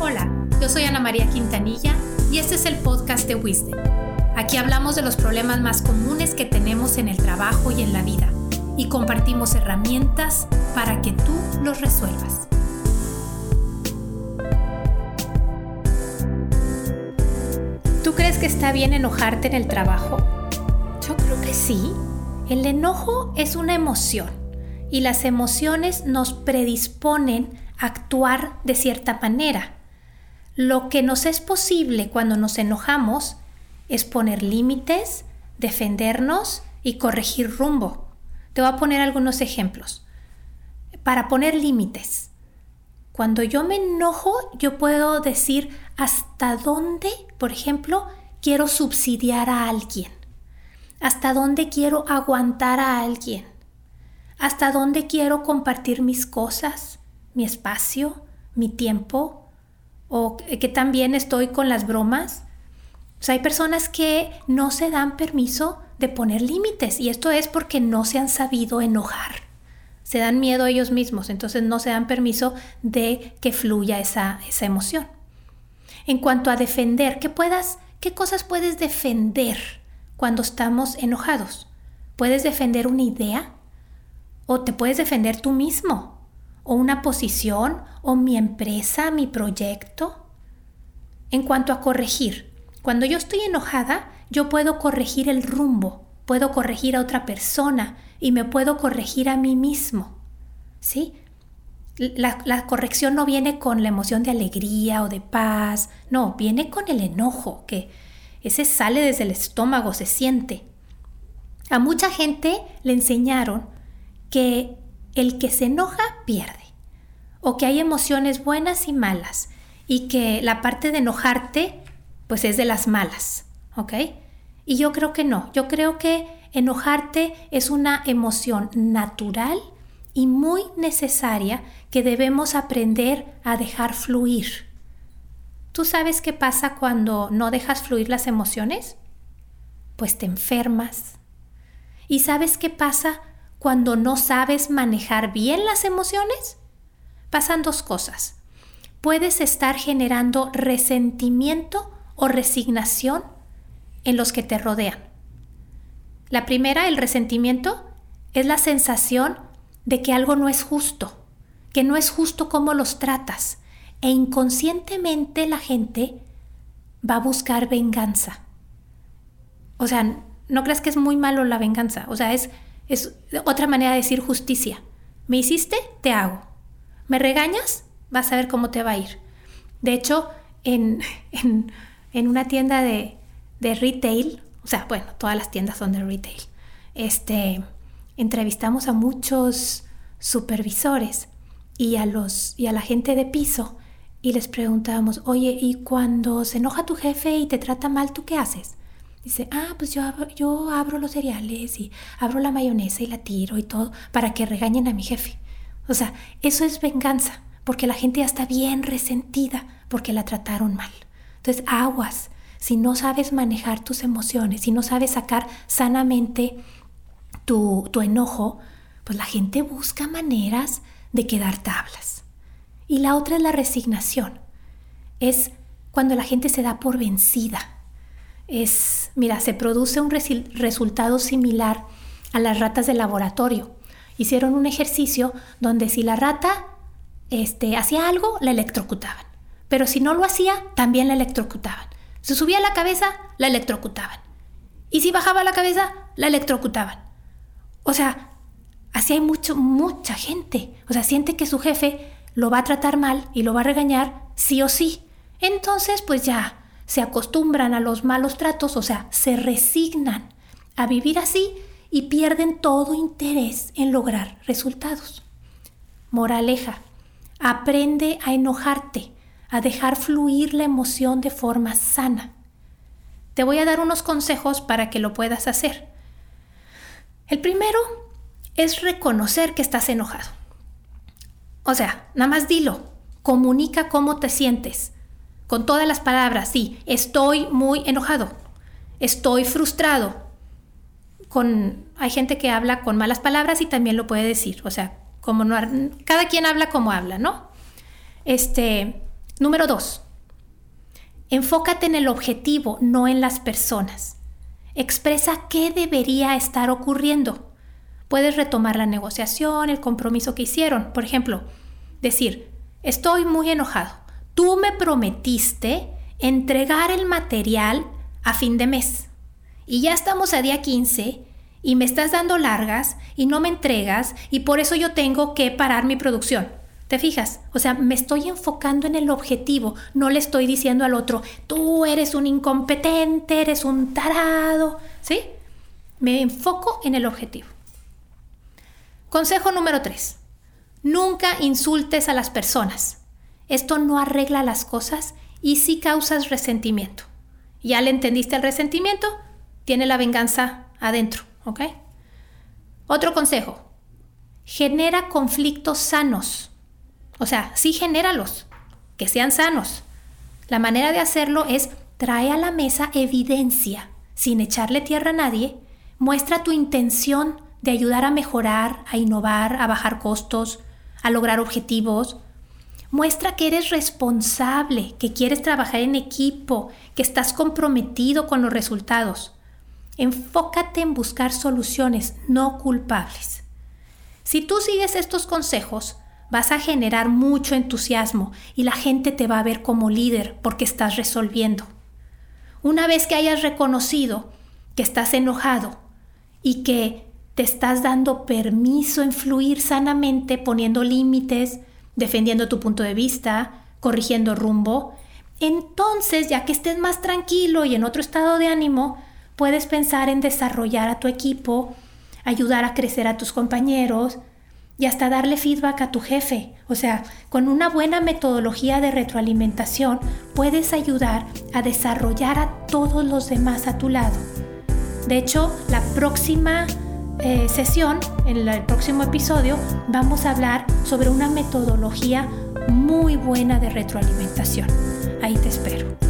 Hola, yo soy Ana María Quintanilla y este es el podcast de Wisdom. Aquí hablamos de los problemas más comunes que tenemos en el trabajo y en la vida y compartimos herramientas para que tú los resuelvas. ¿Tú crees que está bien enojarte en el trabajo? Yo creo que sí. El enojo es una emoción y las emociones nos predisponen a actuar de cierta manera. Lo que nos es posible cuando nos enojamos es poner límites, defendernos y corregir rumbo. Te voy a poner algunos ejemplos. Para poner límites. Cuando yo me enojo, yo puedo decir hasta dónde, por ejemplo, quiero subsidiar a alguien. Hasta dónde quiero aguantar a alguien hasta dónde quiero compartir mis cosas, mi espacio, mi tiempo, o que también estoy con las bromas. O sea, hay personas que no se dan permiso de poner límites y esto es porque no se han sabido enojar. Se dan miedo ellos mismos, entonces no se dan permiso de que fluya esa, esa emoción. En cuanto a defender, ¿qué puedas, qué cosas puedes defender cuando estamos enojados? ¿Puedes defender una idea? o te puedes defender tú mismo, o una posición, o mi empresa, mi proyecto. En cuanto a corregir, cuando yo estoy enojada, yo puedo corregir el rumbo, puedo corregir a otra persona y me puedo corregir a mí mismo. ¿Sí? La, la, corrección no viene con la emoción de alegría o de paz, no, viene con el enojo, que ese sale desde el estómago, se siente. A mucha gente le enseñaron que el que se enoja pierde, o que hay emociones buenas y malas, y que la parte de enojarte pues es de las malas, ¿ok? Y yo creo que no, yo creo que enojarte es una emoción natural y muy necesaria que debemos aprender a dejar fluir. ¿Tú sabes qué pasa cuando no dejas fluir las emociones? Pues te enfermas. ¿Y sabes qué pasa cuando no sabes manejar bien las emociones? Pasan dos cosas. Puedes estar generando resentimiento o resignación en los que te rodean. La primera, el resentimiento, es la sensación de que algo no es justo, que no es justo cómo los tratas, e inconscientemente la gente va a buscar venganza. O sea, no creas que es muy malo la venganza, o sea, es es otra manera de decir justicia. Me hiciste, te hago. Me regañas, vas a ver cómo te va a ir. De hecho, en, una tienda de, retail, o sea, bueno, todas las tiendas son de retail, este, entrevistamos a muchos supervisores y a, los, y a la gente de piso y les preguntábamos, oye, ¿y cuando se enoja tu jefe y te trata mal, tú qué haces? Dice, ah, pues yo yo abro los cereales y abro la mayonesa y la tiro y todo para que regañen a mi jefe. O sea, eso es venganza, porque la gente ya está bien resentida porque la trataron mal. Entonces, aguas, si no sabes manejar tus emociones, si no sabes sacar sanamente tu, tu enojo, pues la gente busca maneras de quedar tablas. Y la otra es la resignación. Es cuando la gente se da por vencida es, mira, se produce un resultado similar a las ratas de laboratorio. Hicieron un ejercicio donde si la rata este, hacía algo, la electrocutaban. Pero si no lo hacía, también la electrocutaban. Si subía la cabeza, la electrocutaban. Y si bajaba la cabeza, la electrocutaban. O sea, así hay mucho, mucha gente. O sea, siente que su jefe lo va a tratar mal y lo va a regañar sí o sí. Entonces, pues ya, se acostumbran a los malos tratos, o sea, se resignan a vivir así y pierden todo interés en lograr resultados. Moraleja, aprende a enojarte, a dejar fluir la emoción de forma sana. Te voy a dar unos consejos para que lo puedas hacer. El primero es reconocer que estás enojado. O sea, nada más dilo, comunica cómo te sientes con todas las palabras, sí, estoy muy enojado, estoy frustrado. Con, hay gente que habla con malas palabras y también lo puede decir, o sea, como no, cada quien habla como habla, ¿no? Este, Número dos, enfócate en el objetivo, no en las personas. Expresa qué debería estar ocurriendo. Puedes retomar la negociación, el compromiso que hicieron. Por ejemplo, decir, estoy muy enojado. Tú me prometiste entregar el material a fin de mes. Y ya estamos a día 15 y me estás dando largas y no me entregas y por eso yo tengo que parar mi producción. ¿Te fijas? O sea, me estoy enfocando en el objetivo, no le estoy diciendo al otro, tú eres un incompetente, eres un tarado, ¿sí? Me enfoco en el objetivo. Consejo número 3. Nunca insultes a las personas. Esto no arregla las cosas y sí causas resentimiento. ¿Ya le entendiste el resentimiento? Tiene la venganza adentro, ¿ok? Otro consejo. Genera conflictos sanos. O sea, sí genéralos, que sean sanos. La manera de hacerlo es trae a la mesa evidencia, sin echarle tierra a nadie, muestra tu intención de ayudar a mejorar, a innovar, a bajar costos, a lograr objetivos. Muestra que eres responsable, que quieres trabajar en equipo, que estás comprometido con los resultados. Enfócate en buscar soluciones, no culpables. Si tú sigues estos consejos, vas a generar mucho entusiasmo y la gente te va a ver como líder porque estás resolviendo. Una vez que hayas reconocido que estás enojado y que te estás dando permiso en fluir sanamente, poniendo límites, defendiendo tu punto de vista, corrigiendo rumbo, entonces ya que estés más tranquilo y en otro estado de ánimo, puedes pensar en desarrollar a tu equipo, ayudar a crecer a tus compañeros, y hasta darle feedback a tu jefe. O sea, con una buena metodología de retroalimentación puedes ayudar a desarrollar a todos los demás a tu lado. De hecho, la próxima eh, sesión, en el próximo episodio, vamos a hablar sobre una metodología muy buena de retroalimentación. Ahí te espero.